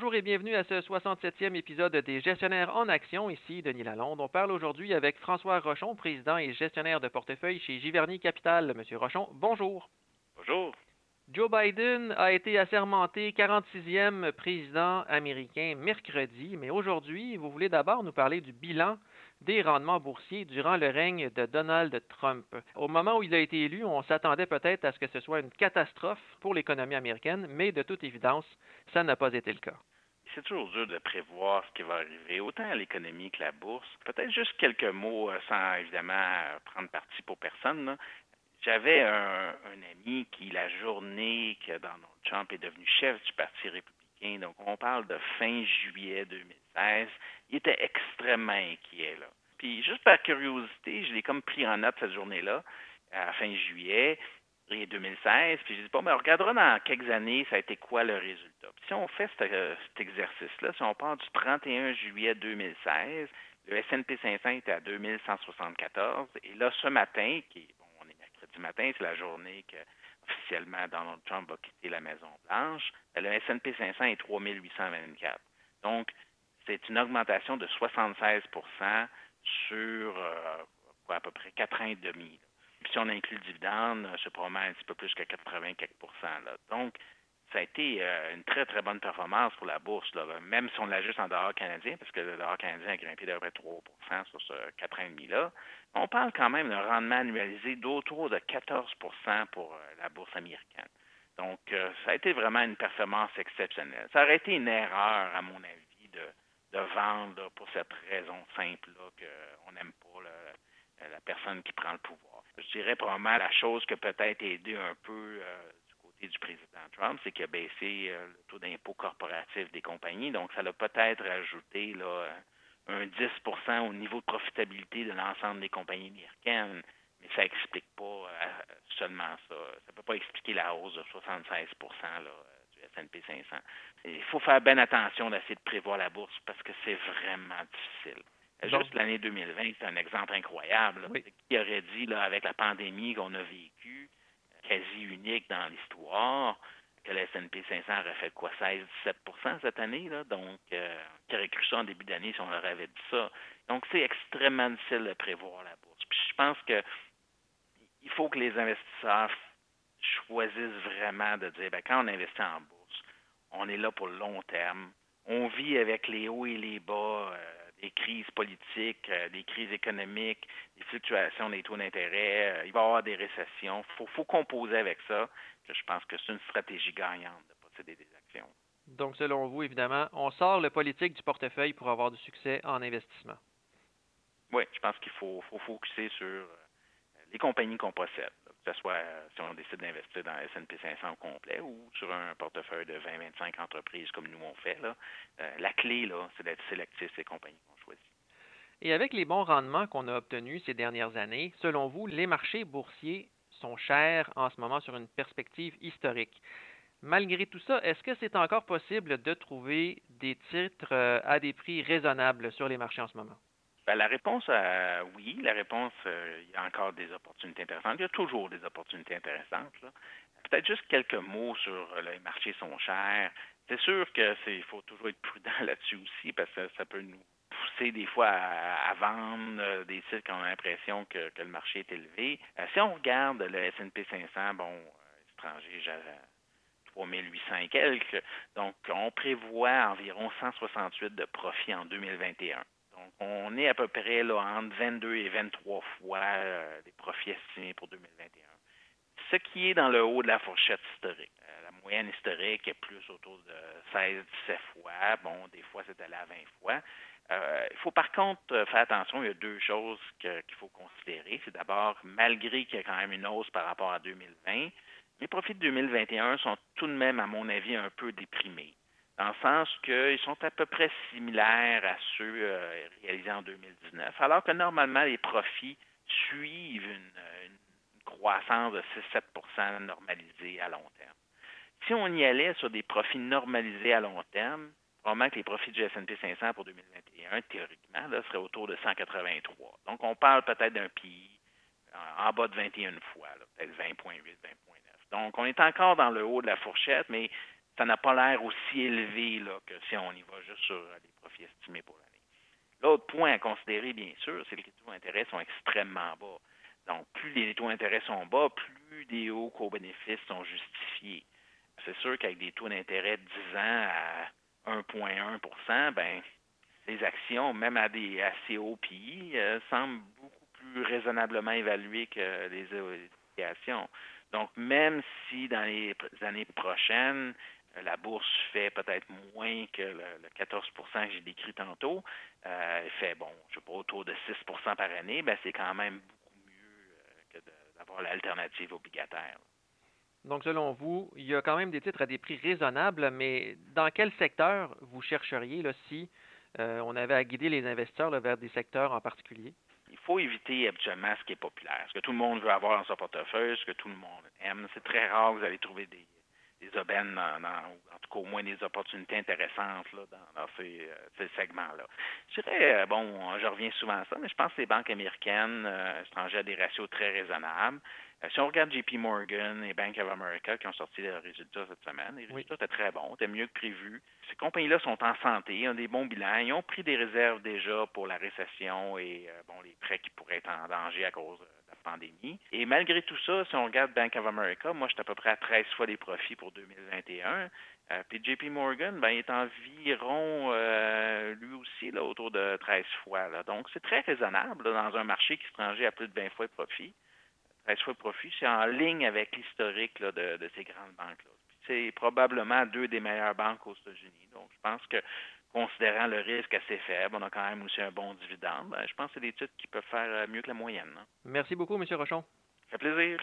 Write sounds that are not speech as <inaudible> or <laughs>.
Bonjour et bienvenue à ce 67e épisode des Gestionnaires en action. Ici Denis Lalonde. On parle aujourd'hui avec François Rochon, président et gestionnaire de portefeuille chez Giverny Capital. Monsieur Rochon, bonjour. Bonjour. Joe Biden a été assermenté 46e président américain mercredi, mais aujourd'hui, vous voulez d'abord nous parler du bilan des rendements boursiers durant le règne de Donald Trump. Au moment où il a été élu, on s'attendait peut-être à ce que ce soit une catastrophe pour l'économie américaine, mais de toute évidence, ça n'a pas été le cas. C'est toujours dur de prévoir ce qui va arriver, autant à l'économie que la bourse. Peut-être juste quelques mots, euh, sans évidemment prendre parti pour personne. J'avais un, ami qui, la journée que Donald Trump est devenu chef du Parti républicain, donc on parle de fin juillet 2016, il était extrêmement inquiet. Là. Puis juste par curiosité, je l'ai comme pris en note cette journée-là, à fin juillet et 2016. Puis je dis, bon, mais on regardera dans quelques années, ça a été quoi le résultat. Puis si on fait cet, exercice-là, si on part du 31 juillet 2016, le S&P 500 était à 2174. Et là, ce matin, qui bon, on est mercredi matin, c'est la journée que officiellement Donald Trump va quitter la Maison-Blanche, le S&P 500 est 3824. Donc, c'est une augmentation de 76 sur euh, quoi, à peu près 4 ans et demi. Puis si on inclut le dividende, c'est probablement un petit peu plus que 80 quelques là. Donc, ça a été euh, une très, très bonne performance pour la bourse, là, même si on l'ajuste en dollars canadiens, parce que le dollar canadien a grimpé d'à peu près 3 sur ce 4 ans et demi-là. On parle quand même d'un rendement annualisé d'autour de 14% pour euh, la bourse américaine. Donc, ça a été vraiment une performance exceptionnelle. Ça aurait été une erreur, à mon avis, de de vendre pour cette raison simple-là qu'on n'aime pas la personne qui prend le pouvoir. Je dirais probablement la chose qui a peut-être aidé un peu euh, du côté du président Trump, c'est qu'il a baissé euh, le taux d'impôt corporatif des compagnies. Donc, ça a peut-être ajouté là, un 10% au niveau de profitabilité de l'ensemble des compagnies américaines. Mais ça n'explique pas euh, seulement ça. Ça ne peut pas expliquer la hausse de 76% là, S&P 500. Il faut faire bien attention d'essayer de prévoir la bourse parce que c'est vraiment difficile. Juste l'année 2020, c'est un exemple incroyable. Qui aurait dit, là, avec la pandémie qu'on a vécue, quasi unique dans l'histoire, que le S&P 500 aurait fait quoi, 16-17% cette année? Là? Donc, euh, qui aurait cru ça en début d'année si on leur avait dit ça? Donc, c'est extrêmement difficile de prévoir la bourse. Puis je pense que il faut que les investisseurs choisissent vraiment de dire, ben, quand on investit en bourse, on est là pour le long terme. On vit avec les hauts et les bas, euh, crises politiques, euh, des crises économiques, des fluctuations des taux d'intérêt. Euh, il va y avoir des récessions. Il faut, composer avec ça. je pense que c'est une stratégie gagnante de posséder des actions. Donc, selon vous, évidemment, on sort le politique du portefeuille pour avoir du succès en investissement. Oui, je pense qu'il faut, faut focuser sur les compagnies qu'on possède que ce soit euh, si on décide d'investir dans S&P 500 au complet ou sur un portefeuille de 20-25 entreprises comme nous on fait. Là, euh, la clé, là, c'est d'être sélectif ces compagnies qu'on choisit. Et avec les bons rendements qu'on a obtenus ces dernières années, selon vous, les marchés boursiers sont chers en ce moment sur une perspective historique. Malgré tout ça, est-ce que c'est encore possible de trouver des titres euh, à des prix raisonnables sur les marchés en ce moment? Ben, la réponse, euh, oui. La réponse, euh, il y a encore des opportunités intéressantes. Il y a toujours des opportunités intéressantes. Peut-être juste quelques mots sur euh, les marchés sont chers. C'est sûr qu'il faut toujours être prudent <laughs> là-dessus aussi parce que ça peut nous pousser des fois à, vendre des titres qui ont l'impression que, le marché est élevé. si on regarde le S&P 500, bon, étranger, j'ai 3800 et quelques. Donc, on prévoit environ 168 de profit en 2021 on est à peu près là, entre 22 et 23 fois euh, les profits estimés pour 2021. Ce qui est dans le haut de la fourchette historique. Euh, la moyenne historique est plus autour de 16-17 fois. Bon, des fois, c'est allé à 20 fois. Euh, il faut par contre faire attention, il y a deux choses qu'il faut considérer. C'est d'abord, malgré qu'il y a quand même une hausse par rapport à 2020, les profits de 2021 sont tout de même, à mon avis, un peu déprimés dans le sens qu'ils sont à peu près similaires à ceux euh, réalisés en 2019, alors que normalement, les profits suivent une, croissance de 6-7% normalisée à long terme. Si on y allait sur des profits normalisés à long terme, probablement que les profits du S&P 500 pour 2021, théoriquement, là, seraient autour de 183. Donc, on parle peut-être d'un PI en bas de 21 fois, peut-être 20,8, 20,9. Donc, on est encore dans le haut de la fourchette, mais ça n'a pas l'air aussi élevé là, que si on y va juste sur les profits estimés pour l'année. L'autre point à considérer, bien sûr, c'est que les taux d'intérêt sont extrêmement bas. Donc, plus les taux d'intérêt sont bas, plus des hauts co-bénéfices sont justifiés. C'est sûr qu'avec des taux d'intérêt de 10 ans à 1,1% ben les actions, même à des assez hauts PI, euh, semblent beaucoup plus raisonnablement évaluées que les obligations. Donc, même si dans les années prochaines, la bourse fait peut-être moins que le, 14% que j'ai décrit tantôt, euh, elle fait, bon, je sais pas, autour de 6 par année, ben c'est quand même beaucoup mieux euh, que d'avoir l'alternative obligataire. Donc, selon vous, il y a quand même des titres à des prix raisonnables, mais dans quel secteur vous chercheriez là, si on avait à guider les investisseurs vers des secteurs en particulier? Il faut éviter habituellement ce qui est populaire, ce que tout le monde veut avoir dans son portefeuille, ce que tout le monde aime. C'est très rare que vous allez trouver des, des aubaines, dans, en tout cas au moins des opportunités intéressantes là, dans, ces, euh, ces segments-là. Je dirais, euh, bon, je reviens souvent à ça, mais je pense que les banques américaines euh, étrangères des ratios très raisonnables. si on regarde JP Morgan et Bank of America qui ont sorti leurs résultats cette semaine, les résultats étaient très bons, étaient mieux que prévu. Ces compagnies-là sont en santé, ont des bons bilans, ils ont pris des réserves déjà pour la récession et bon les prêts qui pourraient être en danger à cause pandémie. Et malgré tout ça, si on regarde Bank of America, moi, j'étais à peu près à 13 fois les profits pour 2021. Euh, puis JP Morgan, ben, il est environ, euh, lui aussi, là, autour de 13 fois. Donc, c'est très raisonnable dans un marché qui se rangeait à plus de 20 fois le profit. 13 fois le profit, c'est en ligne avec l'historique de, de, ces grandes banques-là. C'est probablement deux des meilleures banques aux États-Unis. Donc, je pense que considérant le risque assez faible, on a quand même aussi un bon dividende. Ben, je pense que c'est des titres qui peuvent faire euh, mieux que la moyenne. Merci beaucoup, M. Rochon. Ça fait plaisir.